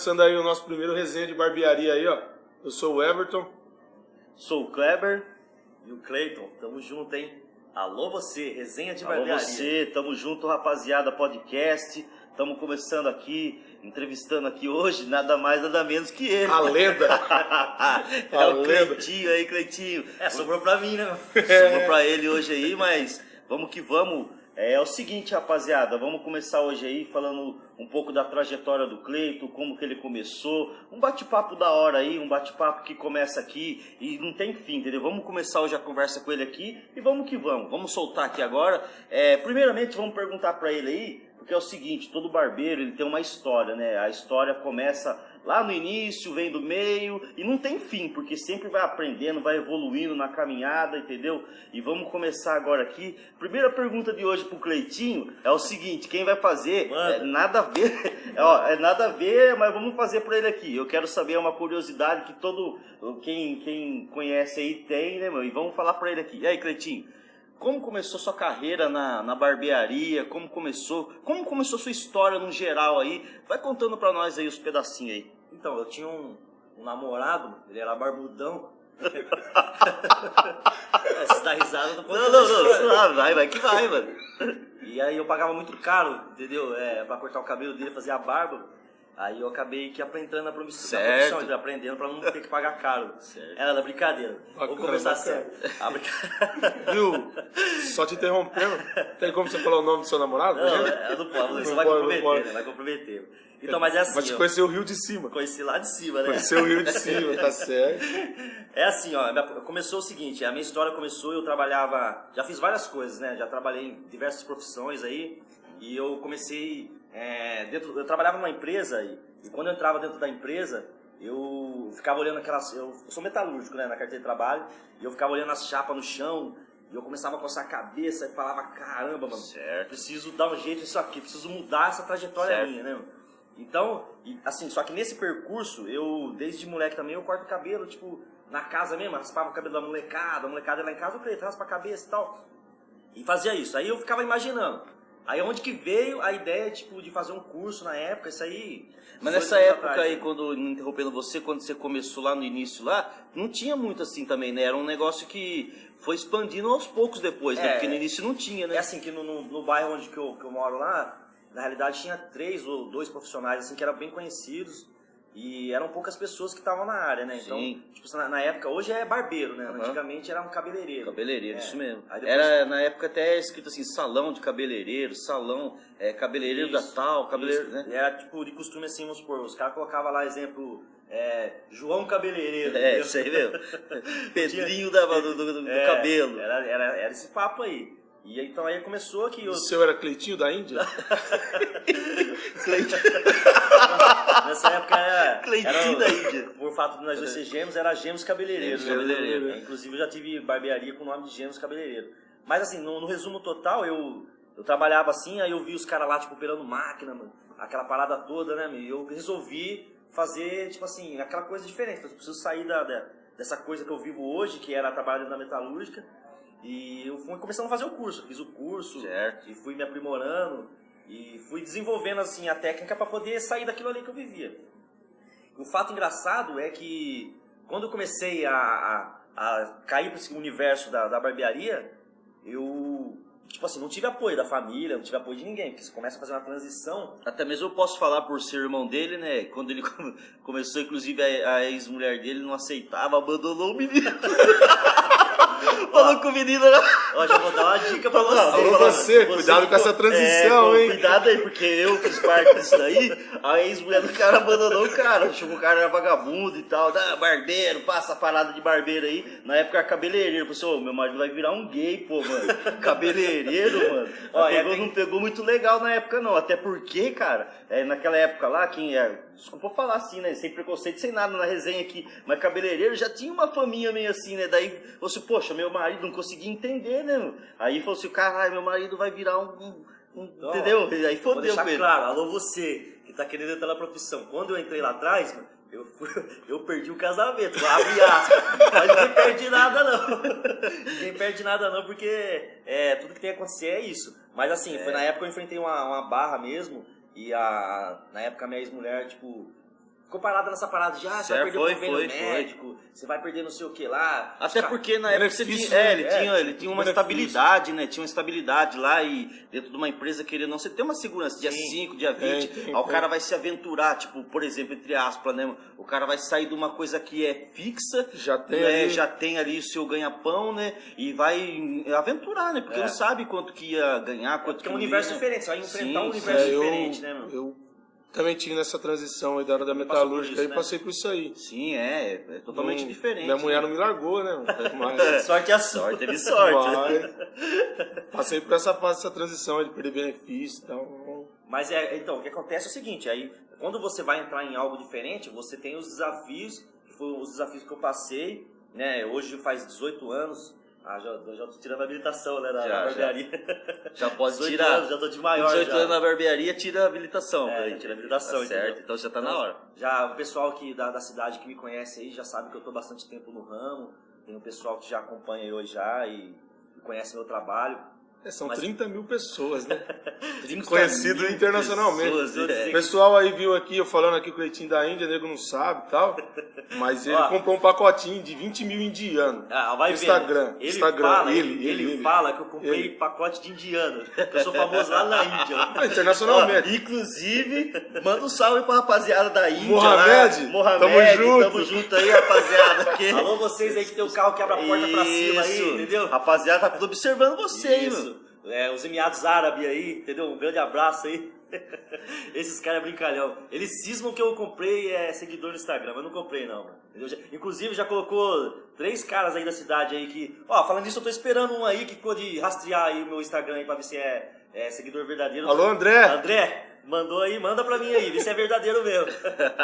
Alô começando aí o nosso primeiro resenha de barbearia aí, ó. Eu sou o Everton. Sou o Kleber e o Cleiton. Tamo junto, hein? Alô você, resenha de Alô barbearia. você, tamo junto rapaziada, podcast. Tamo começando aqui, entrevistando aqui hoje, nada mais, nada menos que ele. A lenda. é A o lenda. Cleitinho aí, Cleitinho. É, sobrou pra mim, né? Sobrou pra ele hoje aí, mas vamos que vamos. É, o seguinte, rapaziada, vamos começar hoje aí falando um pouco da trajetória do Cleito, como que ele começou, um bate-papo da hora aí, um bate-papo que começa aqui e não tem fim, entendeu? Vamos começar hoje a conversa com ele aqui e vamos que vamos, vamos soltar aqui agora. É, primeiramente, vamos perguntar pra ele aí, porque é o seguinte, todo barbeiro ele tem uma história, né? A história começa lá no início, vem do meio e não tem fim, porque sempre vai aprendendo, vai evoluindo na caminhada, entendeu? E vamos começar agora aqui. Primeira pergunta de hoje pro Cleitinho é o seguinte, quem vai fazer é nada a ver, é, ó, é nada a ver, mas vamos fazer pra ele aqui. Eu quero saber uma curiosidade que todo quem quem conhece aí tem, né, meu? E vamos falar pra ele aqui. E aí, Cleitinho? Como começou sua carreira na, na barbearia? Como começou? Como começou sua história no geral aí? Vai contando pra nós aí os pedacinhos aí. Então, eu tinha um, um namorado, ele era barbudão. é, se dá risada, não pode Não, não, não, suave, vai, vai que vai, mano. E aí eu pagava muito caro, entendeu? É, pra cortar o cabelo dele, fazer a barba. Aí eu acabei que aprendendo na profissão, na profissão aprendendo pra não ter que pagar caro. Certo. Era da brincadeira. Bacana, Vou começar sério. A brinca- Viu? Só te interrompendo. Tem como você falar o nome do seu namorado? Não, não posso, Não você vai comprometer, né? Vai comprometer. Então, mas é assim, Vai te eu conhecer o Rio de Cima. conheci lá de cima, né? Conhecer o Rio de Cima, tá certo. É assim, ó, começou o seguinte, a minha história começou, eu trabalhava, já fiz várias coisas, né? Já trabalhei em diversas profissões aí, e eu comecei é, dentro, eu trabalhava numa empresa e, e quando eu entrava dentro da empresa, eu ficava olhando aquelas, eu, eu sou metalúrgico, né, na carteira de trabalho, e eu ficava olhando as chapas no chão, e eu começava a coçar a cabeça e falava, caramba, mano, Certo. preciso dar um jeito nisso aqui, preciso mudar essa trajetória Certo. minha, né? Então, e, assim, só que nesse percurso, eu, desde moleque também, eu corto o cabelo, tipo, na casa mesmo, raspava o cabelo da molecada, a molecada ia lá em casa, eu falei, raspa a cabeça e tal. E fazia isso. Aí eu ficava imaginando. Aí onde que veio a ideia, tipo, de fazer um curso na época, isso aí... Mas nessa época atrás, aí, né? quando, interrompendo você, quando você começou lá no início lá, não tinha muito assim também, né? Era um negócio que foi expandindo aos poucos depois, né? É. Porque no início não tinha, né? É assim, que no, no, no bairro onde que eu, que eu moro lá, na realidade tinha três ou dois profissionais, assim, que eram bem conhecidos. E eram poucas pessoas que estavam na área, né? Então, Sim. tipo, na, na época, hoje é barbeiro, né? Aham. Antigamente era um cabeleireiro. Cabeleireiro, É. isso mesmo. Depois- Era na época até escrito assim, salão de cabeleireiro, salão, é, cabeleireiro da Isso, tal, cabeleireiro, isso. né? E Era tipo de costume assim, vamos supor, os caras colocavam lá exemplo, é, João Cabeleireiro. É, entendeu? isso aí mesmo. Pedrinho da, do, do- do É, cabelo. Era, era, era esse papo aí. E aí, então aí começou que eu, O seu era Cleitinho da Índia? nessa época era, Cleitinho era- da Índia. por fato de nós dois ser gêmeos, era Gêmeos Cabeleireiro. Gêmeos Cabeleireiro. É, Inclusive eu já tive barbearia com o nome de Gêmeos Cabeleireiro. Mas assim, no, no resumo total, eu, eu trabalhava assim, aí eu vi os caras lá, tipo, operando máquina, mano, aquela parada toda, né, meu? E eu resolvi fazer, tipo assim, aquela coisa diferente. Eu preciso sair da, da- dessa coisa que eu vivo hoje, que era trabalhar dentro da metalúrgica. E eu fui começando a fazer o curso. Fiz o curso Certo. e fui me aprimorando e fui desenvolvendo assim a técnica para poder sair daquilo ali que eu vivia. O fato engraçado é que quando eu comecei a, a, a cair para esse universo da, da barbearia, eu tipo assim não tive apoio da família, não tive apoio de ninguém, porque você começa a fazer uma transição. Até mesmo eu posso falar por ser irmão dele, né? Quando ele come- começou, inclusive, a, a ex-mulher dele não aceitava, abandonou o menino. Falou que o menino era... Ó, já vou dar uma dica para você. Alô, você, cuidado com essa transição, É, hein? Cuidado aí, porque eu fiz parte disso daí. A ex-mulher do cara abandonou o cara. Que o cara era vagabundo e tal. Ah, barbeiro, passa a parada de barbeiro aí. Na época era cabeleireiro. Falei assim, ô, meu marido vai virar um gay, pô, mano. Cabeleireiro, mano. Ó, pegou, Não pegou muito legal na época, não. Até porque, cara, é, naquela época lá, quem é. Desculpa falar assim, né? Sem preconceito, sem nada na resenha aqui. Mas cabeleireiro já tinha uma faminha meio assim, né? Daí, falou assim, poxa, meu marido não conseguia entender, né? meu? Aí falou assim, caralho, meu marido vai virar um. um- Ó, entendeu? Aí fodeu com ele. claro, alô você que tá querendo entrar na profissão. Quando eu entrei lá atrás, mano, eu, fui- eu perdi o casamento, abre aspas. Mas ninguém perde nada não. ninguém perde nada não, porque é, tudo que tem que acontecer é isso. Mas assim, foi na época que eu enfrentei uma, uma barra mesmo, E a, na época a minha ex-mulher, tipo, ficou parada nessa parada de, ah, você vai perder foi, o convênio foi, foi. médico, você vai perder não sei o que lá. Até porque na época você tinha, é, ele, né? tinha, ele tinha uma Benefício. estabilidade, né? Tinha uma estabilidade lá e dentro de uma empresa querendo não, você tem uma segurança, dia Sim. 5, dia 20, Tem, tem, aí o cara vai se aventurar, tipo, por exemplo, entre aspas, né? O cara vai sair de uma coisa que é fixa, Já tem né, ali- já tem ali o seu ganha-pão, né? E vai aventurar, né? Porque É. não sabe quanto que ia ganhar, quanto Porque que é um universo ia. diferente, você vai enfrentar Sim, um universo É, eu, diferente, né, meu? eu também tive nessa transição aí da área da metalúrgica e né? passei por isso aí. Sim, é, é totalmente Não- diferente. Minha mulher né? não me largou, né? Mas, Sorte é a. Sorte, teve sorte. mas passei por essa fase, essa transição aí de perder benefício e tal. Mas é, então, o que acontece é o seguinte, aí quando você vai entrar em algo diferente, você tem os desafios, que foram os desafios que eu passei, né? Hoje faz 18 anos, ah, já, já tô tirando a habilitação, né, da, Já, da já. barbearia. Já pode 18 tirar. anos, já tô de maior 18 já. anos na barbearia, tira a habilitação. É, daí. tira a habilitação, Tá certo, então já tá na hora. Já o pessoal que da, da cidade que me conhece aí já sabe que eu tô bastante tempo no ramo. Tem um pessoal que já acompanha eu já e, e conhece meu trabalho. É, são Mas- 30 mil pessoas, né? 30 Conhecido mil internacionalmente. pessoas, é. O pessoal aí viu aqui, eu falando aqui com o Cleitinho da Índia, nego não sabe e tal. Mas ele Ó. comprou um pacotinho de 20 mil indianos. Ah, vai. Instagram, Ele Instagram, fala, ele, ele, ele, ele ele. fala que eu comprei Ele. pacote de indiano. que Eu sou famoso lá na Índia. Ah, internacionalmente. Ó, inclusive, manda um salve pra rapaziada da Índia. Mohamed, lá. Mohamed, tamo junto. Tamo junto aí, rapaziada. Que... Alô, vocês aí que tem o carro que abre a porta pra cima aí, Isso. entendeu? Rapaziada, tá tudo observando você, hein, mano. É, os Emirados Árabes aí, entendeu? Um grande abraço aí. Esses caras é brincalhão. Eles cismam que eu comprei é, seguidor no Instagram, mas eu não comprei não. mano. Já- inclusive já colocou três caras aí da cidade aí que. Ó, falando nisso, eu tô esperando um aí que ficou de rastrear aí o meu Instagram aí pra ver se é, é seguidor verdadeiro. Alô, André? André, mandou aí, manda pra mim aí, vê se é verdadeiro mesmo.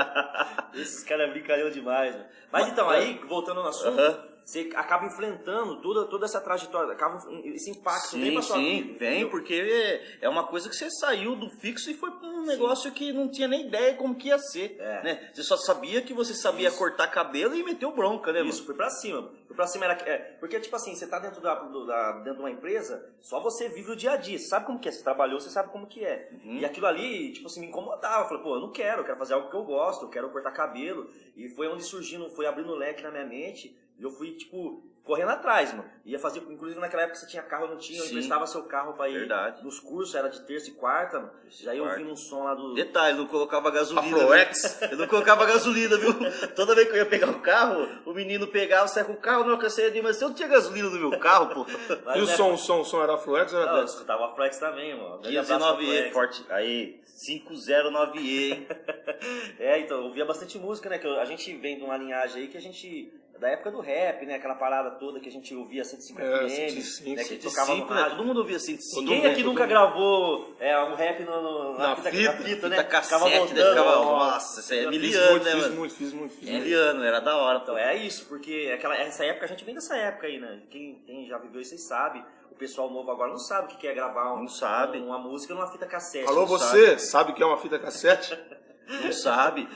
Esses caras é brincalhão demais, mano. Mas então, aí, voltando no assunto, Aham. Você acaba enfrentando toda, toda essa trajetória, acaba esse impacto vem Sim, pra sua sim, vida. vem, entendeu? porque é- uma coisa que você saiu do fixo e foi pra um negócio que não tinha nem ideia como que ia ser, É. né? Você só sabia que você sabia Isso. cortar cabelo e meteu bronca, né, Isso, mano? foi pra cima. Foi pra cima era. É, porque, tipo assim, você tá dentro, da, do- da- dentro de uma empresa, só você vive o dia a dia. Você sabe como que é. Você trabalhou, você sabe como que é. Uhum. E aquilo ali, tipo assim, me incomodava. Eu falei, pô, eu não quero, eu quero fazer algo que eu gosto, eu quero cortar cabelo. E foi onde surgindo, foi abrindo o leque na minha mente. E eu fui, tipo, correndo atrás, mano. Ia fazer, inclusive naquela época você tinha carro, eu não tinha, eu Sim. emprestava seu carro pra ir Verdade. nos cursos, era de terça e quarta, mano. Terça e Já ia quarta. ouvindo um som lá do. Detalhe, não colocava gasolina. Afroex. Eu não colocava gasolina, viu? Toda vez que eu ia pegar o carro, o menino pegava, saia com o carro, não alcancei ali, mas eu não tinha gasolina no meu carro, pô. Mas, E o né, som, o som, o som era Fluex ou era Não, eu escutava a Flex também, mano. Grande abraço pra 1509E, Flex. forte. Aí, 509E, hein? É, então, eu ouvia bastante música, né? Que eu- a gente vem de uma linhagem aí que a gente. Da época do rap, né? Aquela parada toda que a gente ouvia 105 É, FM, 105, né? Que tocava no 105, né? rádio. Todo mundo ouvia 105. Todo Quem mundo, aqui todo nunca mundo. gravou é, um rap no, no- Na fita, fita, na fita, né? Fita cassete, né? voltando, Ficava, nossa, isso aí é miliano, né, fiz mano? muito, fiz muito, fiz muito. Miliano, era da hora. Então, é isso, porque aquela, essa época, a gente vem dessa época aí, né? Quem, quem já viveu isso aí sabe. O pessoal novo agora não sabe o que é gravar um- Não sabe. uma música numa fita cassete. Alô, você sabe o que é uma fita cassete? Não sabe.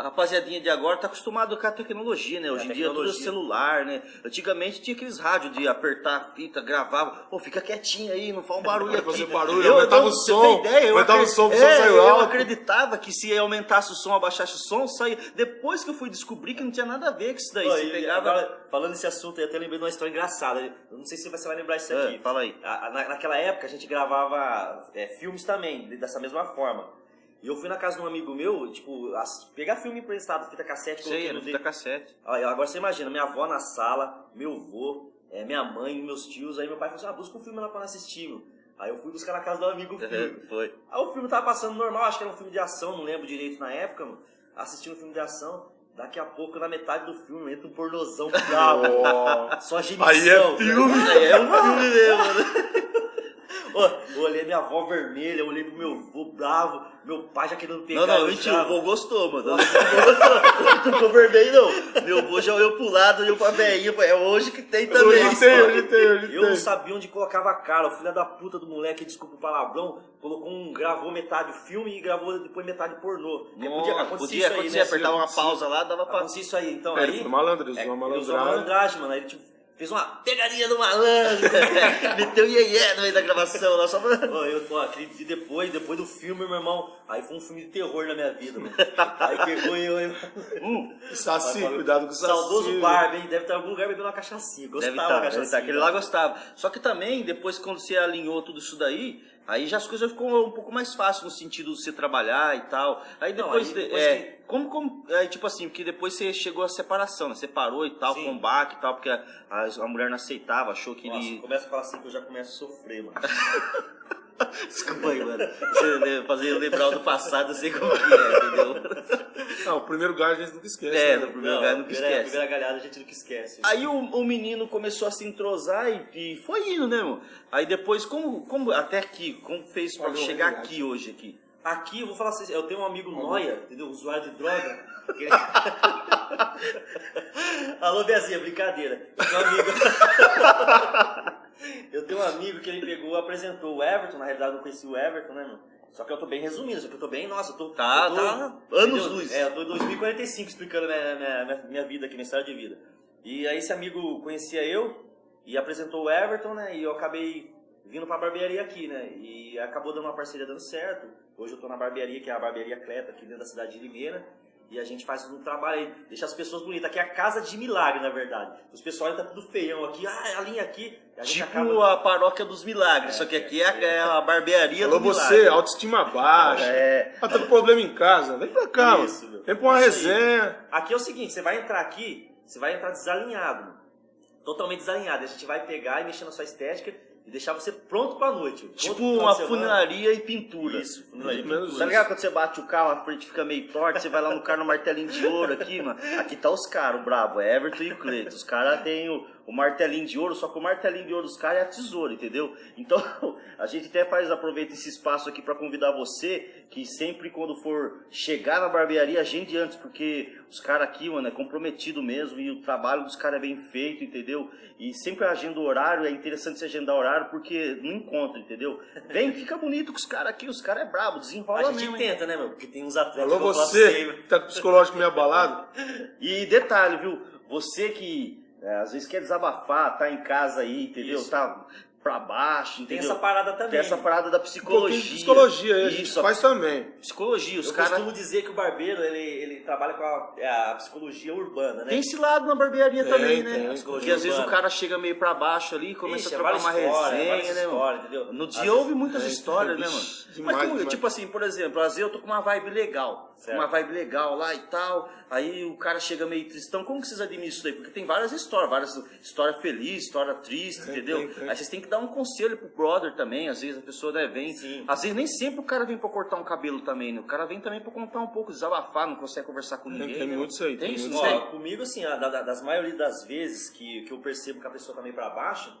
A rapaziadinha de agora tá acostumado com a tecnologia, né? Hoje É, em dia é tudo celular, né? Antigamente tinha aqueles rádios de apertar a fita, gravava. Pô, fica quietinho aí, não faz um barulho aqui. fazer barulho, aumentava o você som, ideia, eu aumentava o som, o som é, saiu Eu alto. acreditava que se aumentasse o som, abaixasse o som, saía. Depois que eu fui descobrir que não tinha nada a ver com isso daí. Pô, Você pegava. agora, falando nesse assunto, eu até lembrei de uma história engraçada. Eu não sei se você vai lembrar isso É, aqui. fala aí. A- na- naquela época, a gente gravava é, filmes também, de- dessa mesma forma. E eu fui na casa de um amigo meu, tipo, as- pegar filme emprestado, fita cassete, Sei, era no fita dele. cassete. Aí, Agora você imagina, minha avó na sala, meu avô, é, minha mãe, meus tios. Aí meu pai falou assim: ah, busca um filme lá pra nós assistir. meu. Aí eu fui buscar na casa do amigo o filme. Foi. Aí o filme tava passando normal, acho que era um filme de ação, não lembro direito na época, mano. Assisti um filme de ação, daqui a pouco, na metade do filme, entra um pornozão bravo. Só genição. Aí é filme. Aí é um filme mesmo, né? Eu olhei minha avó vermelha, eu olhei pro meu avô bravo, meu pai já querendo pegar. Não, não, mentira, o vô gostou, mano. Não ficou vermelho, não. Meu vô já olhou pro lado, olhou pra velhinha, falou, é hoje que tem também. Hoje tem, hoje tem, hoje Eu não tem. sabia onde colocava a cara. O filho da puta do moleque, desculpa o palavrão, colocou um, gravou metade filme e gravou depois metade pornô. Porque Nossa, acontecer podia isso aí, né? apertava uma pausa lá, dava pra... Acontecia isso aí. Então, É, aí, ele foi malandro, ele é, usou uma ele usou uma malandragem. malandragem, mano. Aí ele tipo, fez uma pegadinha do malandro. Meteu iê no meio da gravação lá, só pra... Ó, eu, ó, aquele- e depois, depois do filme, meu irmão, aí foi um filme de terror na minha vida, mano. Aí pegou eu, eu Hum, Saci, cuidado com o Saci. saudoso Barbie, hein? Deve estar em algum lugar bebendo uma cachaçinha. Gostava Deve da estar, deve cachaçinha. Aquele lá gostava. Só que também, depois quando você alinhou tudo isso daí, aí já as coisas ficam um pouco mais fáceis no sentido de você trabalhar e tal. Aí Não, depois, aí depois é, que- como, como, é, tipo assim, porque depois você chegou à separação, né? Separou e tal, Sim. com baque e tal, porque a, a, a mulher não aceitava, achou que Nossa, ele... começa a falar assim que eu já começo a sofrer, mano. Desculpa aí, mano. Você né, fazer eu lembrar do passado, eu sei como que é, entendeu? Não, o primeiro lugar a gente nunca esquece. É, né? no primeiro lugar nunca primeira, esquece. primeira galhada a gente nunca esquece. Aí o, o menino começou a se entrosar e, e foi indo, né, irmão? Aí depois, como, como até aqui, como fez pra Olha, chegar realidade. aqui hoje aqui? Aqui eu vou falar assim, eu tenho um amigo noia, entendeu? Usuário de droga. Alô, Bezinha, brincadeira. Eu tenho um amigo. eu tenho um amigo que ele pegou, apresentou o Everton, na realidade eu não conheci o Everton, né, mano? Só que eu tô bem resumido, só que eu tô bem, nossa, eu tô. Tá, eu tô, tá. Anos entendeu? luz. É, eu tô em 2045 explicando minha, minha, minha, minha vida aqui, minha história de vida. E aí esse amigo conhecia eu e apresentou o Everton, né? E eu acabei vindo pra barbearia aqui, né? E acabou dando uma parceria dando certo. Hoje eu tô na barbearia, que é a barbearia Cleta, aqui dentro da cidade de Limeira. E a gente faz um trabalho aí, deixa as pessoas bonitas. Aqui é a casa de milagre, na verdade. Os pessoal tá tudo feião aqui, ah, a linha aqui. A gente Tipo acaba- a paróquia dos milagres, só que aqui é, é a barbearia Alô, do você, milagre. autoestima baixa. É. Ah, tá com problema em casa. Vem pra cá. Isso, meu. Vem pra uma Isso aí. resenha. Aqui é o seguinte, você vai entrar aqui, você vai entrar desalinhado, mano. totalmente desalinhado. A gente vai pegar e mexer na sua estética e deixar você pronto pra noite. Pronto Tipo uma funilaria e pintura. Isso, funilaria e pintura. Tá ligado quando você bate o carro, a frente fica meio torta, você vai lá no carro no martelinho de ouro aqui, mano. Aqui tá os caras, o brabo, é Everton e o Cleiton. Os caras têm o, o martelinho de ouro, só que o martelinho de ouro dos caras é a tesoura, entendeu? Então, a gente até faz, aproveita esse espaço aqui pra convidar você, que sempre quando for chegar na barbearia, agende antes, porque os caras aqui, mano, é comprometido mesmo e o trabalho dos caras é bem feito, entendeu? E sempre agenda o horário, é interessante você agendar horário, porque não encontra, entendeu? Vem, fica bonito com os caras aqui, os caras é brabo, desenrola A gente mesmo. hein? tenta, né, meu? Porque tem uns atletas Alô, você, que tá com o psicológico meio abalado. E detalhe, viu? Você que é, às vezes quer desabafar, tá em casa aí, entendeu? Isso. Tá pra baixo, Tem entendeu? essa parada também. Tem essa parada da psicologia. psicologia aí, a gente Isso, faz também. psicologia. Os Eu caras. costumo dizer que o barbeiro, ele, ele trabalha com a, é a psicologia urbana, né? Tem esse lado na barbearia Tem, também, tem, né? tem. Porque às vezes o cara chega meio pra baixo ali, começa Ixi, a é trocar várias uma histórias, resenha, né, mano? histórias, entendeu? No Às dia vezes- houve muitas é, histórias, né, vixe, mano? demais, Mas como, demais. tipo assim, por exemplo, às vezes eu tô com uma vibe legal. Certo. Uma vibe legal lá e tal. Aí o cara chega meio tristão. Como que vocês administram isso daí? Porque tem várias histórias, várias história feliz, história triste, Tem, entendeu? tem, tem. Aí vocês têm que dar um conselho pro brother também. Às vezes a pessoa né, vem. Sim. Às vezes nem sempre o cara vem pra cortar um cabelo também, né? O cara vem também pra contar um pouco, desabafar, não consegue conversar com ninguém. tem né? muito isso aí, Tem tem isso, muito não isso tem? Comigo, assim, a, da- da- das maioria das vezes que, que eu percebo que a pessoa tá meio pra baixo,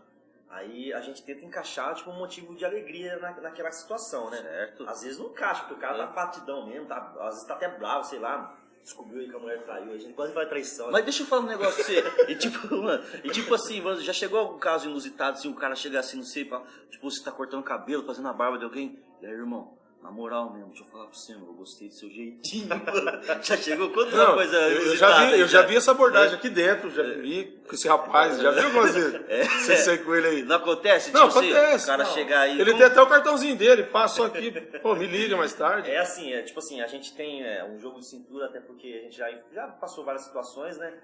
aí a gente tenta encaixar, tipo, um motivo de alegria na, naquela situação, né? Certo. Às vezes não encaixa, porque o cara É. tá patidão mesmo, tá, às vezes tá até bravo, sei lá, descobriu que a mulher traiu, a gente quase faz traição. né? Mas deixa eu falar um negócio pra você. E tipo, mano, e tipo assim, mano, já chegou algum caso inusitado, assim, o cara chega assim, não sei, pra, tipo, você tá cortando o cabelo, fazendo a barba de alguém, e aí, irmão, na moral mesmo, deixa eu falar pra você, eu gostei do seu jeitinho. Já chegou quanto uma Não, coisa eu, já vi, eu já vi essa abordagem aqui dentro, já vi com esse rapaz, já vi algumas vezes. Você sei com ele aí. Não acontece? Não, tipo assim, acontece. o cara Não. chegar aí. Ele como- tem até o cartãozinho dele, passou aqui, pô, me liga mais tarde. É assim, é tipo assim, a gente tem é, um jogo de cintura, até porque a gente já, já passou várias situações, né?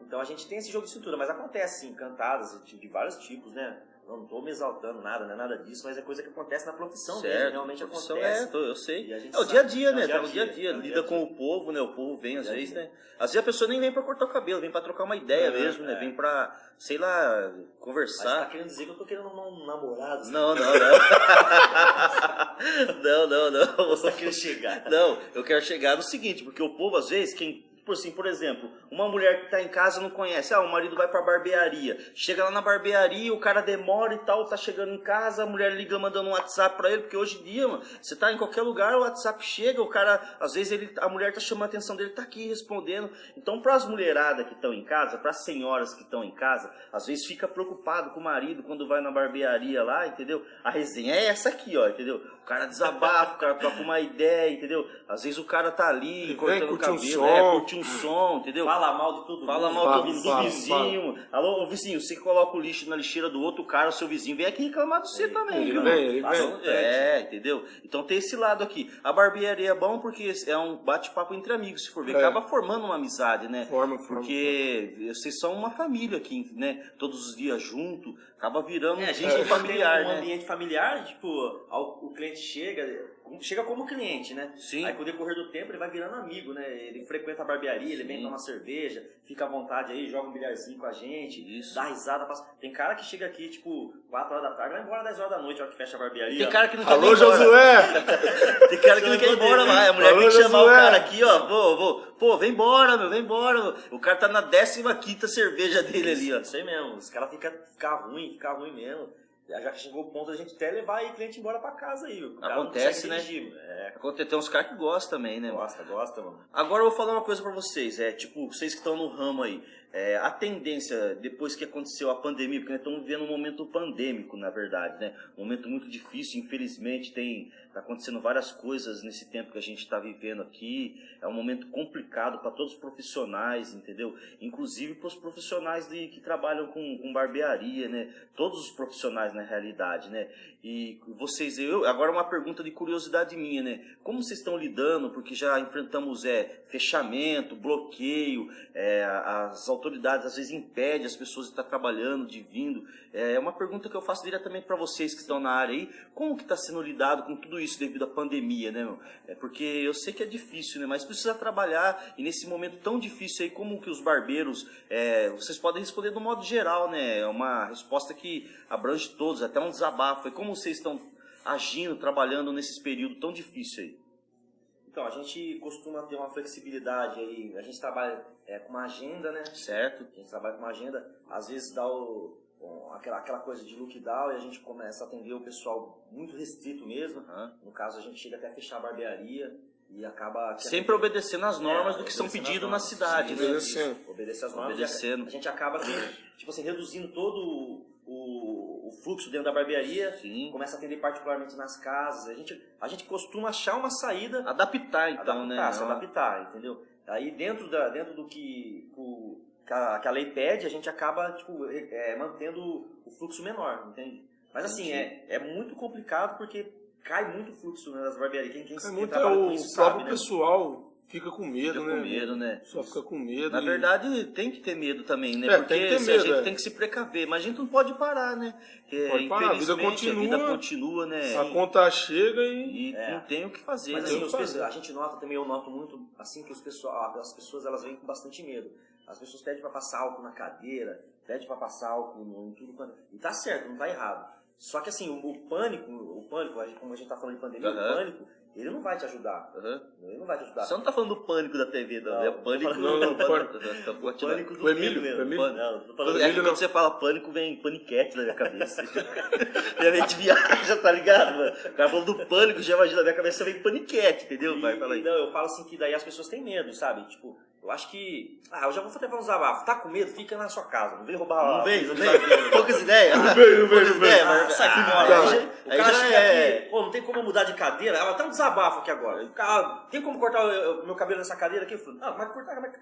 Então a gente tem esse jogo de cintura, mas acontece sim, cantadas de, de vários tipos, né? Não tô me exaltando nada, não é nada disso, mas é coisa que acontece na profissão mesmo, realmente profissão acontece. É, tô- eu sei. É o sabe. dia a dia, É o né? dia a Tá dia a dia, é o Lida com o povo, né? O povo vem às a vezes, né? Às vezes a pessoa nem vem pra cortar o cabelo, vem pra trocar uma ideia É, mesmo, né? é. Vem pra, sei lá, Mas tá conversar. querendo dizer que eu tô querendo um namorado? Não, não, não. não, não, não. Você tá querendo chegar? Não, eu quero chegar no seguinte, porque o povo, às vezes, quem. Tipo assim, por exemplo, uma mulher que tá em casa não conhece, ah, o marido vai pra barbearia. Chega lá na barbearia, o cara demora e tal, tá chegando em casa, a mulher liga mandando um WhatsApp pra ele, porque hoje em dia, mano, você tá em qualquer lugar, o WhatsApp chega, o cara, às vezes ele, a mulher tá chamando a atenção dele, tá aqui respondendo. Então, pras mulheradas que estão em casa, pras senhoras que estão em casa, às vezes fica preocupado com o marido quando vai na barbearia lá, entendeu? A resenha é essa aqui, ó, entendeu? O cara desabafa, o cara troca uma ideia, entendeu? Às vezes o cara tá ali cortando o curtir um cabelo, som. é, um som, entendeu? Fala mal de tudo. Fala mundo. mal Fala, do, do fala, vizinho. Alô, ô, vizinho, você coloca o lixo na lixeira do outro cara, o seu vizinho vem aqui reclamar de você também. Ele viu? vem, ele vem. É, entendeu? Então tem esse lado aqui. A barbearia é bom porque é um bate-papo entre amigos, se for ver. É. Acaba formando uma amizade, né? Forma, forma, Porque vocês são uma família aqui, né? Todos os dias junto, acaba virando É, a um gente vínculo familiar, tem um né? ambiente familiar, tipo, o cliente chega, chega como cliente, né? Sim. Aí com o decorrer do tempo ele vai virando amigo, né? Ele frequenta a barbearia, ele vem Sim. tomar cerveja, fica à vontade aí, joga um bilharzinho com a gente, Isso. dá risada. Passa... Tem cara que chega aqui, tipo, 4 horas da tarde, vai embora 10 horas da noite, a hora que fecha a barbearia. Tem cara que não quer Alô, nem ir embora. Josué! Tem cara que não quer ir embora mais. A mulher Alô, tem que chamar o Josué. cara aqui, ó. Pô, pô, pô, vem embora, meu, vem embora. O cara tá na 15 cerveja dele ali, ó. Isso aí mesmo, os caras ficam ficar ruim, ficar ruim mesmo. Já chegou o ponto da gente até levar aí cliente embora pra casa aí. Acontece, né? É, Acontece, Tem uns caras que gostam também, né? gosta, gosta, mano. Agora eu vou falar uma coisa pra vocês, é tipo, vocês que estão no ramo aí, é, a tendência, depois que aconteceu a pandemia, porque nós estamos vivendo um momento pandêmico, na verdade, né? Um momento muito difícil, infelizmente tem tá acontecendo várias coisas nesse tempo que a gente está vivendo aqui. É um momento complicado para todos os profissionais, entendeu? Inclusive para os profissionais de, que trabalham com, com barbearia, né? Todos os profissionais na realidade, né? E vocês, eu, agora uma pergunta de curiosidade minha, né? Como vocês estão lidando? Porque já enfrentamos é, fechamento, bloqueio, é, as autoridades às vezes impedem as pessoas de estar trabalhando, de vindo. É uma pergunta que eu faço diretamente para vocês que estão na área aí. Como que está sendo lidado com tudo isso devido à pandemia, né, meu? É porque eu sei que é difícil, né? Mas precisa trabalhar e nesse momento tão difícil aí, como que os barbeiros, é, vocês podem responder do modo geral, né? É uma resposta que abrange todos, até um desabafo. E como vocês estão agindo, trabalhando nesses períodos tão difícil aí? Então, a gente costuma ter uma flexibilidade aí. A gente trabalha é, com uma agenda, né? Certo? A gente trabalha com uma agenda. Às vezes dá o, o- aquela, aquela coisa de lockdown e a gente começa a atender o pessoal muito restrito mesmo. Aham. No caso, a gente chega até a fechar a barbearia e acaba... Sempre obedecendo as normas É, do que são obedecendo pedidos na cidade, Sim, né? Obedecendo. isso. Obedecer as normas. Obedecendo. A gente acaba, tipo assim, reduzindo todo o, o- o fluxo dentro da barbearia. Sim. Começa a atender particularmente nas casas. A gente, a gente costuma achar uma saída Adaptar, então, adaptar, né? se adaptar, entendeu? Aí dentro, da, dentro do que, o- que, a, que a lei pede, a gente acaba tipo, é, mantendo o fluxo menor, entende? Mas assim, é, é muito complicado porque cai muito fluxo né, das barbearias. Quem, quem, É quem muito, trabalha com o isso próprio sabe, né? Fica com medo, Fica né? com medo, né? Só fica com medo. Na e- verdade, tem que ter medo também, né? É, Porque tem que ter se a medo, gente é. tem que se precaver, mas a gente não pode parar, né? Porque, Pode parar, a vida infelizmente, a vida continua, continua, né? a conta chega e. E É. não tem o que fazer, Mas né? assim, fazer. a gente nota também, eu noto muito, assim, que os pessoal, as pessoas elas vêm com bastante medo. As pessoas pedem para passar álcool na cadeira, pedem para passar álcool no, em tudo quanto. E tá certo, não tá errado. Só que assim, o, o pânico, o pânico, como a gente tá falando de pandemia, Aham. o pânico, ele não vai te ajudar. Aham. Ele não vai te ajudar. Você não tá falando do pânico da TV, não, Não, é pânico. falando- Não, não, pânico. Tá, tirar. pânico do O Emílio, mesmo. o Emílio? Pânico- Não, tô falando É Emílio quando não. você fala pânico, vem paniquete na minha cabeça. Minha mente viaja, tá ligado, mano? O cara falou do pânico, já imagina na minha cabeça vem paniquete, entendeu? Vai, fala aí. Não, eu falo assim que daí as pessoas têm medo, sabe? Tipo, eu acho que. Ah, eu já vou levar uns abafos. Tá com medo? Fica na sua casa. Não vem roubar Não a vem, não vem. Poucas ideias. Não veio, não Poucas não ideias, Ah, sai Ah, fora. aí Aí já- chega é- aqui, pô, não tem como eu mudar de cadeira, ela tá um desabafo aqui agora. Tem como cortar o, meu cabelo nessa cadeira aqui? Eu falo, Não, mas cortar mas-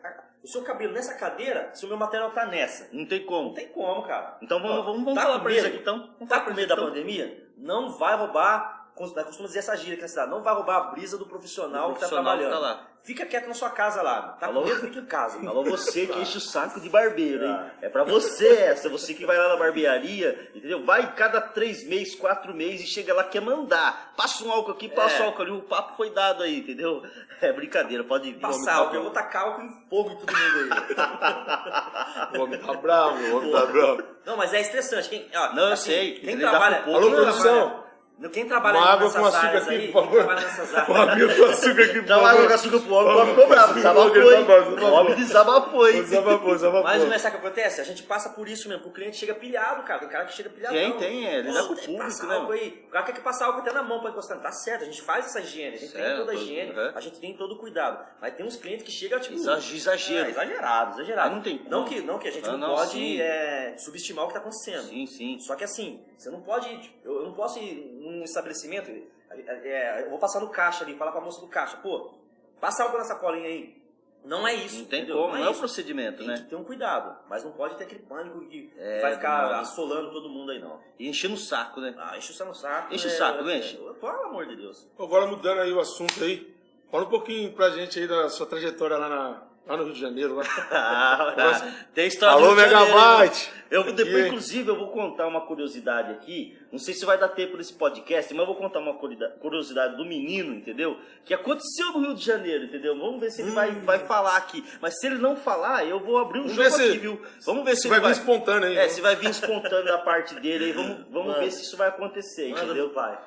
o seu cabelo nessa cadeira se o meu material tá nessa. Não tem Não como. tem como, cara. Então vamos, vamos, vamos tá falar pra isso aqui então. Vamos Tá com medo da então. pandemia? Não vai roubar, costuma dizer essa gíria aqui na cidade, não vai roubar a brisa do profissional, Do que tá profissional que trabalhando. tá lá. Fica quieto na sua casa lá. Tá Alô? com medo? Fica em casa. Alô, você que enche o saco de barbeiro, hein? Ah. É pra você essa, você que vai lá na barbearia, entendeu? Vai cada três meses, quatro meses e chega lá, quer mandar. Passa um álcool aqui, passa É. um álcool ali, o papo foi dado aí, entendeu? É brincadeira, pode vir. Passar álcool, eu vou tacar álcool em fogo em todo mundo aí. O homem tá bravo, o homem tá bravo. Não, mas é estressante. Quem, ó, Não, eu assim, sei, Quem trabalha. Alô, trabalha- produção. Quem trabalha Uma água nessas com açúcar áreas aqui, aí, por favor. quem trabalha nessas áreas. O amigo com açúcar aqui, por Dá uma água favor. com açúcar pro homem, o homem ficou bravo, desabafou, Desabafou, hein? desabafou. O homem desabafou, hein? Desabafou, desabafou. Mas não é sabe o que acontece? A gente passa por isso mesmo. O cliente chega pilhado, cara. Tem cara que chega pilhado. Tem, tem, é, lidar com o tem público, né? aí. O cara quer que passar álcool até na mão pra encostar. Tá certo, a gente faz essa higiene. A gente tem Certo, toda a higiene. uhum. A gente tem todo o cuidado. Mas tem uns clientes que chegam, tipo... Exag- exagero. É, exagerado, exagerado. Não tem como. Não que, não que a gente Ah, não, não, pode é, subestimar o que tá acontecendo. Sim, sim. Só que assim, você não pode. tipo, Eu eu não posso ir num estabelecimento. é, é, eu vou passar no caixa ali, falar pra moça do caixa, pô, passa algo na sacolinha aí. Não é isso. Não tem entendeu? como, não é o isso. procedimento, Tem né? que ter um cuidado, mas não pode ter aquele pânico que É, vai ficar não. assolando todo mundo aí, não. E enchendo o saco, né? Ah, enche o seu saco. Enche o é- saco, não enche? Pelo amor de Deus. Agora mudando aí o assunto aí, fala um pouquinho pra gente aí da sua trajetória lá, na, lá no Rio de Janeiro. Lá. Ah, tem história Alô. Megabyte! Eu vou depois, inclusive, eu vou contar uma curiosidade aqui. Não sei se vai dar tempo nesse podcast, mas eu vou contar uma curiosidade do menino, entendeu? Que aconteceu no Rio de Janeiro, entendeu? Vamos ver se ele vai, vai falar aqui. Mas se ele não falar, eu vou abrir um Hum. Vamos jogo se- aqui, viu? Vamos ver se, Se ele vai vir espontâneo aí. É, se vai vir espontâneo da parte dele aí, vamos, vamos ver se isso vai acontecer, entendeu? pai.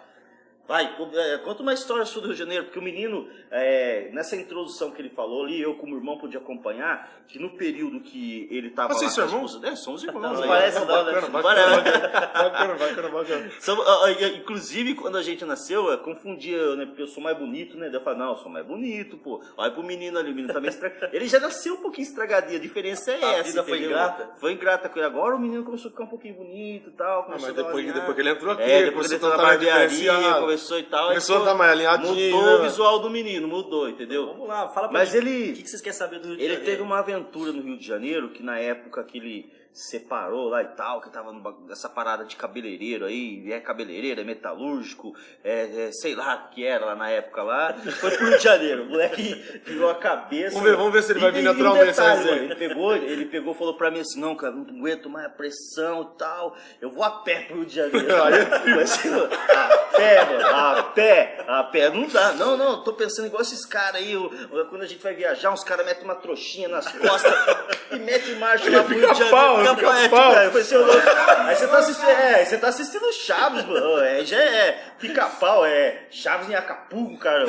Vai, é, conta uma história sua do Rio de Janeiro, porque o menino, é, nessa introdução que ele falou ali, eu como irmão pude acompanhar, que no período que ele tava Ah, vocês são a irmãos? É, somos irmãos. Não parece Não, não, né? Bacana, Parece. bacana, bacana, bacana, inclusive, quando a gente nasceu, eu confundia né? Porque eu sou mais bonito, né? Daí eu falei, não, eu sou mais bonito, pô. Olha pro menino ali, o menino tá meio estragado. Ele já nasceu um pouquinho estragadinho, a diferença é A essa. vida foi ingrata? Foi ingrata com ele. Agora o menino começou a ficar um pouquinho bonito e tal. Começou mas a depois, depois que ele entrou aqui, É, depois ele a entrou na barbearia. Começou e tal. Começou a dar mais alinhadinho, Mudou né, o visual do menino, mudou, entendeu? Vamos lá, fala pra Mas mim. ele- O que que vocês querem saber do Rio de Ele Janeiro? teve uma aventura no Rio de Janeiro, que na época que ele separou lá e tal, que tava nessa parada de cabeleireiro aí, é cabeleireiro, é metalúrgico, é, é, sei lá o que era lá na época lá, foi pro Rio de Janeiro, o moleque virou a cabeça. Vamos ver- vamos ver se ele vai E- vir um naturalmente essa detalhe, mano, ele pegou, ele pegou, falou pra mim assim, não, cara, não aguento mais a pressão e tal, eu vou a pé pro Rio de Janeiro. Mas, mano, a pé, mano, a pé, a pé, não dá, não, não, tô pensando igual esses caras aí, quando a gente vai viajar, uns caras metem uma trouxinha nas costas e metem marcha lá pro Rio de Janeiro. É, tipo, é, foi seu louco. Aí você tá assistindo, é, você tá assistindo Chaves, mano, é, já é pica-pau, é Chaves em Acapulco, cara.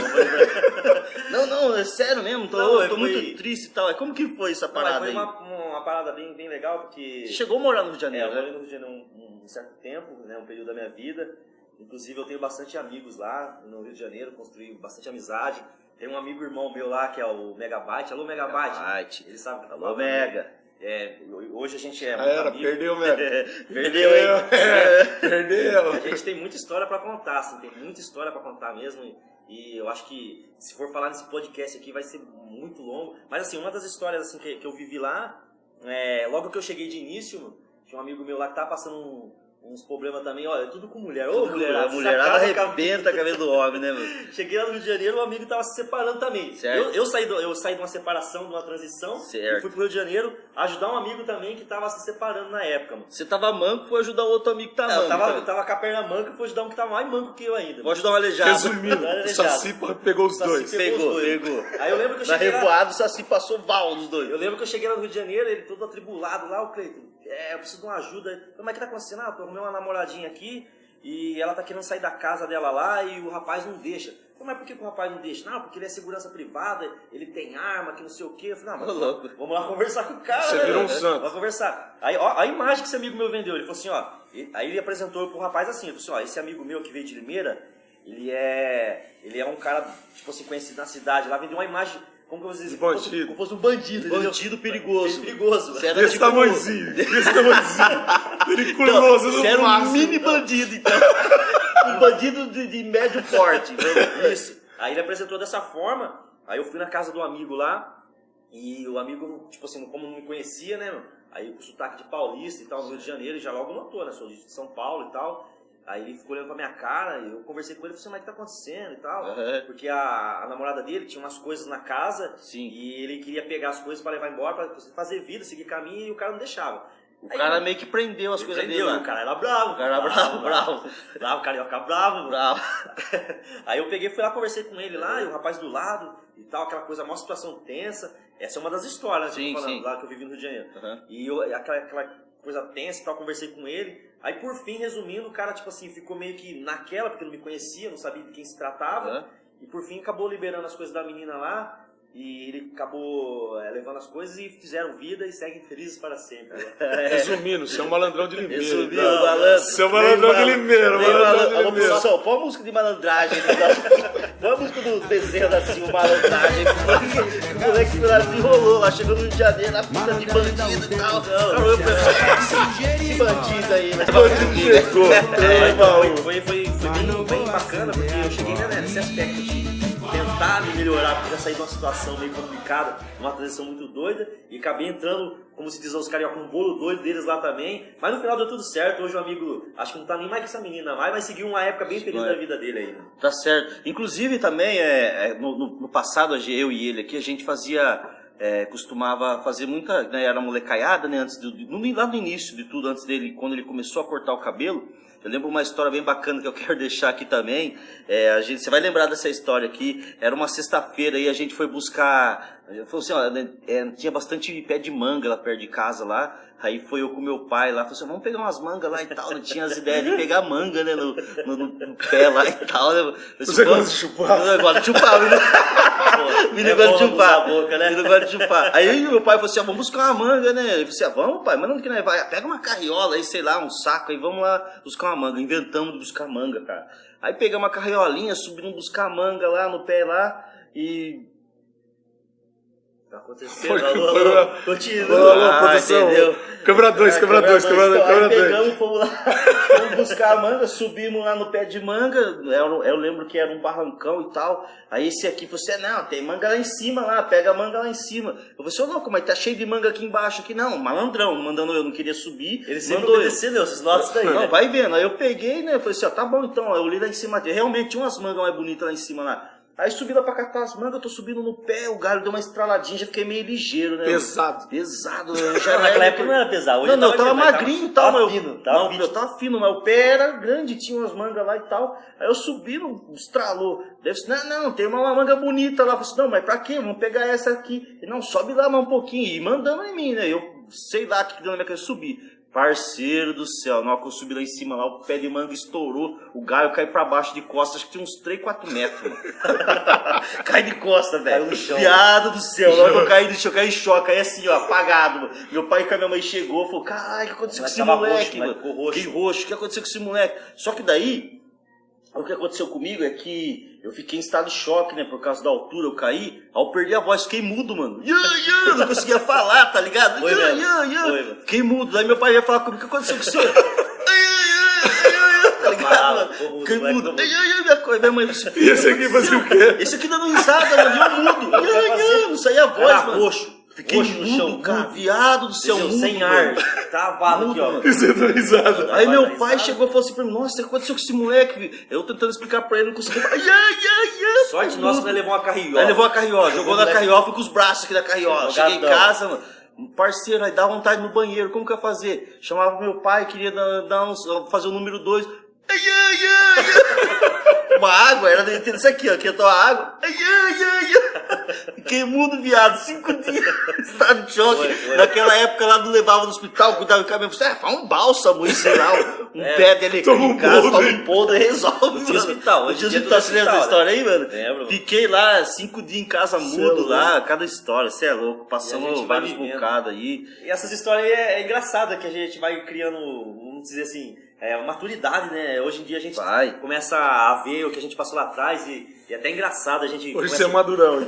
Não, não, é sério mesmo, tô, Não, tô foi- muito triste e tal, É, como que foi essa Não, parada foi aí? uma, uma parada bem, bem legal, porque... Você chegou a morar no Rio de É, Janeiro, eu né? morei no Rio de Janeiro um, um certo tempo, né, um período da minha vida. Inclusive eu tenho bastante amigos lá no Rio de Janeiro, construí bastante amizade. Tem um amigo irmão meu lá que é o Megabyte. Alô, Megabyte. Megabyte. Ele sabe que eu tô Alô, falando, Mega. É, hoje a gente é muito era, amigo. perdeu mesmo. Perdeu, hein? É, perdeu. A gente tem muita história pra contar, assim, tem muita história pra contar mesmo. E, e eu acho que se for falar nesse podcast aqui vai ser muito longo. Mas assim, uma das histórias assim, que, que eu vivi lá, é, logo que eu cheguei de início, tinha um amigo meu lá que tava passando um- uns problemas também, olha, tudo com mulher. Ô, mulherada, a mulherada acaba com a arrebenta a cabeça do homem, né, mano? Cheguei lá no Rio de Janeiro, o amigo tava se separando também. Certo. Eu, eu, saí do- eu saí de uma separação, de uma transição, Certo. e fui pro Rio de Janeiro ajudar um amigo também que tava se separando na época, mano. Você tava manco, foi ajudar o outro amigo que tá manco. Eu tava, tá? eu tava com a perna manca e fui ajudar um que tava mais manco que eu ainda. Vou ajudar um aleijado. Resumindo, o. Saci pegou os dois. pegou. Pegou, os dois. pegou. Aí eu lembro que eu Na cheguei lá, revoada, o Saci passou val nos dois. eu lembro que eu cheguei lá no Rio de Janeiro, ele todo atribulado lá, o Cleiton, é, eu preciso de uma ajuda. Como é que tá acontecendo? Ah, eu arrumei uma namoradinha aqui e ela tá querendo sair da casa dela lá e o rapaz não deixa. Como é por que que o rapaz não deixa? Não, porque ele é segurança privada, ele tem arma, que não sei o quê. Eu falei, não, mas louco. vamos lá conversar com o cara. Você né, virou um santo. Vamos conversar. Aí, ó, a imagem que esse amigo meu vendeu, ele falou assim, ó, aí ele apresentou pro rapaz assim, ele falou assim, ó, esse amigo meu que veio de Limeira, ele é, ele é um cara, tipo assim, conhecido na cidade, lá vendeu uma imagem, como que eu vou dizer, De como fosse- bandido. como fosse um bandido, entendeu? Bandido perigoso. Perigoso. Você era Desse tipo- tamanhozinho, desse tamanhozinho. Periculoso Então, no você era um máximo. mini bandido, então. um bandido de, de médio porte. Isso. Aí ele apresentou dessa forma, aí eu fui na casa do amigo lá, e o amigo, tipo assim, como não me conhecia, né, meu? Aí com sotaque de paulista e tal, no Rio de Janeiro, ele já logo notou, né? Sou de São Paulo e tal. Aí ele ficou olhando pra minha cara, e eu conversei com ele, falei assim, mas o que tá acontecendo e tal? Aham. Porque a, a namorada dele tinha umas coisas na casa, Sim. e ele queria pegar as coisas pra levar embora, pra fazer vida, seguir caminho, e o cara não deixava. O Aí cara meio que prendeu as coisas dele Entendeu? lá. O cara era bravo. O cara era bravo, bravo. Bravo, o cara ia ficar bravo. Bravo. Aí eu peguei, fui lá, conversei com ele lá, e o rapaz do lado e tal, aquela coisa, uma situação tensa. Essa é uma das histórias Sim, que eu falando, sim. lá que eu vivi no Rio de Janeiro. Aham. E eu, aquela, aquela coisa tensa e tal, conversei com ele. Aí por fim, resumindo, o cara, tipo assim, ficou meio que naquela, porque não me conhecia, não sabia de quem se tratava. Aham. E por fim acabou liberando as coisas da menina lá. E ele acabou é, levando as coisas e fizeram vida e seguem felizes para sempre. Resumindo, é um malandrão de Limeira. Resumiu, Não, malandro. Seu malandrão de Limeira, malandrão malandro. de Limeira. produção, põe a música de malandragem. né? Põe a música do Bezerra da Silva, malandragem. O moleque foi lá, desenrolou lá, chegou no Rio de Janeiro, na pista de bandido e tal. Eu pensei, esse bandido aí, mas Bandido chegou. É, É, então, foi, foi, foi, foi bem, bem bacana, porque eu cheguei né, nesse aspecto de tentar me melhorar, porque já saí de uma situação meio complicada, uma transição muito doida, e acabei entrando, como se diz os cariocas, um bolo doido deles lá também. Mas no final deu tudo certo. Hoje o amigo, acho que não tá nem mais com essa menina mais, mas seguiu uma época bem feliz da vida dele aí. Tá certo. Inclusive também, é, é, no, no- passado, eu e ele aqui, a gente fazia, é, costumava fazer muita, né, era molecaiada, né, antes do, lá no início de tudo, antes dele, quando ele começou a cortar o cabelo, eu lembro uma história bem bacana que eu quero deixar aqui também. É, a gente, você vai lembrar dessa história aqui. Era uma sexta-feira e a gente foi buscar. Falou assim, ó, né, é, tinha bastante pé de manga lá perto de casa lá. Aí foi eu com meu pai lá, falou assim, vamos pegar umas mangas lá e tal. Não tinha as ideias de pegar manga, né, no, no, no pé lá e tal. Né? Você gosta de chupar? Eu gosto de chupar, menino. Pô, Menino é gosta de chupar. abusar a boca, né? Menino gosta de chupar. Aí meu pai falou assim, ah, vamos buscar uma manga, né? Eu falei assim, ah, vamos pai, mas onde que nós vai? Pega uma carriola aí, sei lá, um saco aí, vamos lá buscar uma manga. Inventamos de buscar manga, cara. Aí pegamos uma carriolinha, subimos buscar manga lá no pé lá e... Tá acontecendo. Foi- Alô, alô, Alô, continua. alô, Ah, produção. entendeu? Câmera 2, câmera 2, câmera 2, Então, câmera Aí 2. pegamos, fomos lá, fomos buscar a manga, subimos lá no pé de manga, eu, eu lembro que era um barrancão e tal. Aí esse aqui falou assim, não, tem manga lá em cima lá, pega a manga lá em cima. Eu falei assim, ô louco, mas tá cheio de manga aqui embaixo aqui. Não, malandrão, mandando eu, não queria subir. Ele sempre mandou eu. obedeceu, vocês notam isso daí, Não, né? vai vendo. Aí eu peguei, né? Falei assim, ó, tá bom então. Eu li lá em cima. Realmente tinha umas mangas mais bonitas lá em cima lá. Aí subi lá pra catar as mangas, eu tô subindo no pé, o galho deu uma estraladinha, já fiquei meio ligeiro, né? Pesado. Pesado, né? Já Naquela era- época não era pesado, hoje Não, não, eu tava mais- magrinho e tal, tava mas eu- fino, tava não, fit. eu tava fino, mas o pé era grande, tinha umas mangas lá e tal. Aí eu subi, não estralou. Deve ser, não, não, tem uma manga bonita lá. Eu falei assim, não, mas pra quê? Vamos pegar essa aqui. Ele, não, sobe lá mais um pouquinho. E mandando em mim, né? Eu sei lá o que que deu na minha cabeça, subi. Parceiro do céu, na hora que eu subi lá em cima, lá, o pé de manga estourou, o galho caiu pra baixo de costas, acho que tinha uns 3, 4 metros, mano. Cai de costa, velho. No chão. Viado do céu, na hora que eu caí do chão, caí em choque, aí assim, ó, apagado, mano. Meu pai com a minha mãe chegou, falou, caralho, o que aconteceu Mas com esse moleque, roxo, mano? roxo. Roxo, o que aconteceu com esse moleque? Só que daí, o que aconteceu comigo é que eu fiquei em estado de choque, né? Por causa da altura, eu caí, aí eu perdi a voz, fiquei mudo, mano. Iã, iã, não conseguia falar, tá ligado? Foi mesmo, iã, iã. foi. Fiquei mudo, daí meu pai ia falar comigo, o que aconteceu com iã, iã, Tá ligado, Fiquei mudo. iã, minha coisa, minha mãe disse, E esse aqui fazia o quê? esse aqui dando risada, mano, e eu mudo. Não saía a voz, Era mano. roxo. Fiquei roxo no chão, cara. viado do céu, Entendeu? mudo, Sem ar. Travado aqui, ó. Você deu risada. Aí Vai meu pai risada. chegou e falou assim pra mim, nossa, o que aconteceu com esse moleque? filho?" Eu tentando explicar pra ele, não conseguia falar, ia, ia, ia. Sorte nossa que nós levou uma carriola. Aí levou a carriola, jogou na carriola, fui com os braços aqui da carriola. Cheguei em casa, mano. um Parceiro, aí dá vontade no banheiro, como que eu ia fazer? Chamava meu pai, queria dar, dar uns, fazer o número dois. Ai, ai, ai, ai. Uma água, era dentro disso aqui, ó. Aqui eu tô a água. Ai, ai, ai, ai. Fiquei mudo, viado, cinco dias. Estado de choque. Foi, foi. Naquela época lá não levava no hospital, cuidava do cabelo. É, faz um bálsamo, aí, sei lá, um É. pé dele aqui Toma um em casa, toma podre. um podre e resolve. Mano. hospital, hoje dia hospital, tudo você lembra dessa história aí, mano? Lembro. Fiquei lá cinco dias em casa é mudo lá, cada história, você é louco, a gente passamos vários bocados aí. E essas histórias aí é, é engraçada que a gente vai criando, vamos dizer assim, é, maturidade, né? Hoje em dia a gente Vai. começa a ver o que a gente passou lá atrás e, e é até engraçado a gente. Hoje começa- você é madurão.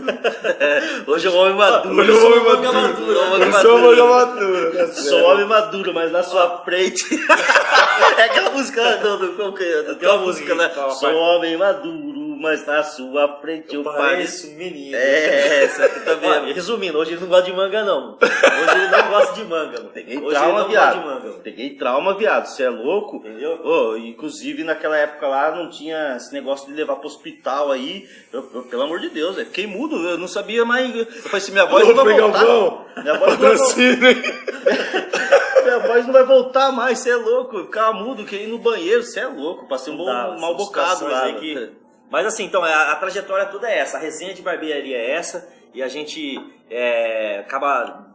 Hoje eu homem maduro. Hoje eu homem maduro. maduro. Eu homem sou maduro. Sou homem maduro, mas na sua frente. é aquela música do. do, como que é? Tem uma música, né? Sou homem maduro, mas na sua frente eu, Eu pareço. pareço menino. É, essa aqui também. Olha, resumindo, hoje ele não gosta de manga, não. Hoje ele não gosta de manga, mano. Peguei Hoje ele trauma, não viado. gosta de manga. Peguei trauma, viado. Você é louco? Entendeu? Ô, inclusive naquela época lá não tinha esse negócio de levar pro hospital aí. Eu, eu- pelo amor de Deus, eu fiquei mudo, eu não sabia mais. Eu falei assim, minha voz não vai voltar. Galvão. Minha voz, não vai voltar, minha voz não vai voltar mais, você é louco. Ficava mudo, queria ir no banheiro, você é louco. Passei um bom, um bocado lá. que- Mas assim, então, a, a trajetória toda é essa. A resenha de barbearia é essa. E a gente é, acaba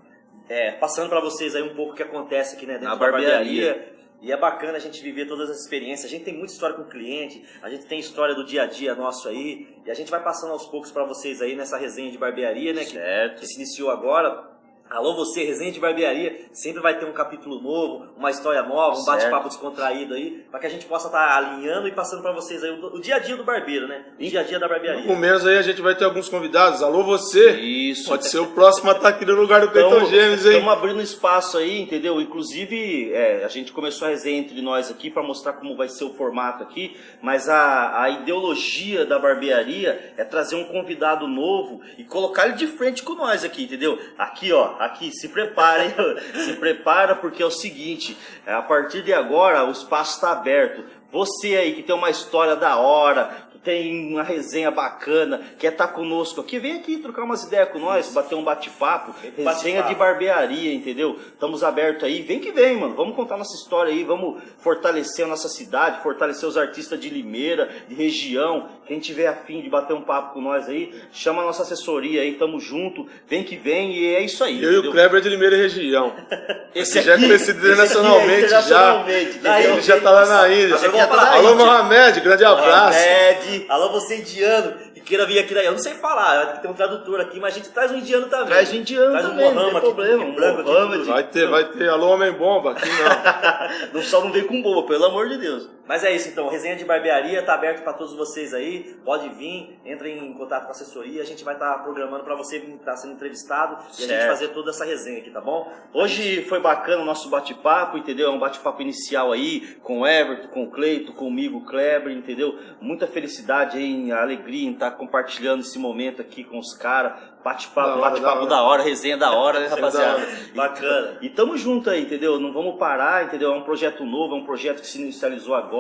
é, passando pra vocês aí um pouco o que acontece aqui né, dentro Na da barbearia. barbearia. E é bacana a gente viver todas as experiências. A gente tem muita história com o cliente, a gente tem história do dia a dia nosso aí. E a gente vai passando aos poucos pra vocês aí nessa resenha de barbearia, né? Que, Certo. que se iniciou agora. Alô você, Resenha de Barbearia, sempre vai ter um capítulo novo, uma história nova, um bate-papo descontraído aí, para que a gente possa estar alinhando e passando para vocês aí o, o dia a dia do barbeiro, né? O dia a dia da No barbearia. começo aí a gente vai ter alguns convidados. Alô, você! Isso. Pode ser o próximo a estar aqui no lugar do Cleiton Gêmeos, hein? Estamos abrindo espaço aí, entendeu? Inclusive, é, a gente começou a resenha entre nós aqui para mostrar como vai ser o formato aqui, mas a, a ideologia da barbearia é trazer um convidado novo e colocar ele de frente com nós aqui, entendeu? Aqui, ó, aqui, se prepara, hein? se prepara porque é o seguinte, a partir de agora o espaço está aberto. Você aí que tem uma história da hora, tem uma resenha bacana, quer estar conosco aqui, vem aqui trocar umas ideias com nós, bater um bate-papo, resenha de barbearia, entendeu? Estamos abertos aí, vem que vem, mano. Vamos contar nossa história aí, vamos fortalecer a nossa cidade, fortalecer os artistas de Limeira, de região. Quem tiver afim de bater um papo com nós aí, chama a nossa assessoria aí, tamo junto, vem que vem e é isso aí. Eu e o entendeu? Kleber de Limeira e região. Esse já é aqui- conhecido esse aqui é internacionalmente, internacionalmente, já. entendeu? Ele já tá lá na já tá Alô. Mohamed, grande abraço. Ahmed, Alô você indiano, que queira vir aqui, daí. eu não sei falar, tem um tradutor aqui, mas a gente traz um indiano também. Traz um indiano traz também, um não Mohammed tem aqui, problema, um branco aqui, Mohammed. tudo. Vai ter, vai ter. Alô, homem bomba. Aqui não. não só não vem com boa, pelo amor de Deus. Mas é isso então, resenha de barbearia tá aberto para todos vocês aí. Pode vir, entre em contato com a assessoria, a gente vai estar programando para você estar sendo entrevistado e a gente Certo. fazer toda essa resenha aqui, tá bom? Hoje foi bacana o nosso bate-papo, entendeu? É um bate-papo inicial aí, com o Everton, com o Cleito, comigo, o Kleber, entendeu? Muita felicidade aí, alegria em estar compartilhando esse momento aqui com os caras. Bate-papo, bate-papo da da hora, resenha da hora, né, rapaziada? da hora. E- Bacana. E tamo junto aí, entendeu? Não vamos parar, entendeu? É um projeto novo, é um projeto que se inicializou agora,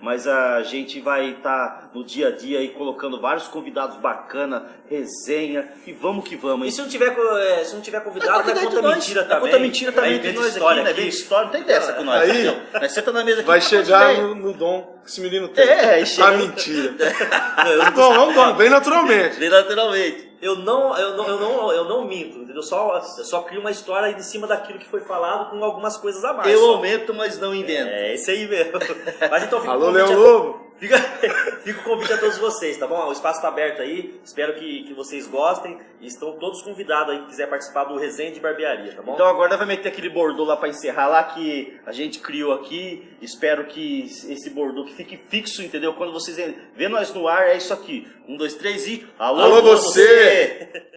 mas a gente vai estar no dia a dia aí colocando vários convidados bacana, resenha, e vamos que vamos, E hein? se não tiver, é, se não tiver convidado, não é ideia conta nós. mentira É também. Conta mentira também entre nós história aqui, né? Vem história, não tem dessa com nós. Aí-? Nós senta na mesa aqui Vai chegar no, no dom que esse menino tem. É, chega Ah, no- mentira. Não, vamos, dom, bem naturalmente. Bem naturalmente. Eu não, eu não, eu não, eu não minto, entendeu? Só, eu só crio uma história em cima daquilo que foi falado com algumas coisas a mais. Eu só. aumento, mas não invento. É, esse aí mesmo. Mas então fica Alô, Leão a- Lobo. Fica, fica o convite a todos vocês, tá bom? O espaço está aberto aí. Espero que, que vocês gostem. E estão todos convidados aí que quiser participar do resenha de barbearia, tá bom? Então agora vai meter aquele bordô lá pra encerrar lá que a gente criou aqui. Espero que esse bordô que fique fixo, entendeu? Quando vocês vê nós no ar, é isso aqui. Um, dois, três e. Alô, você!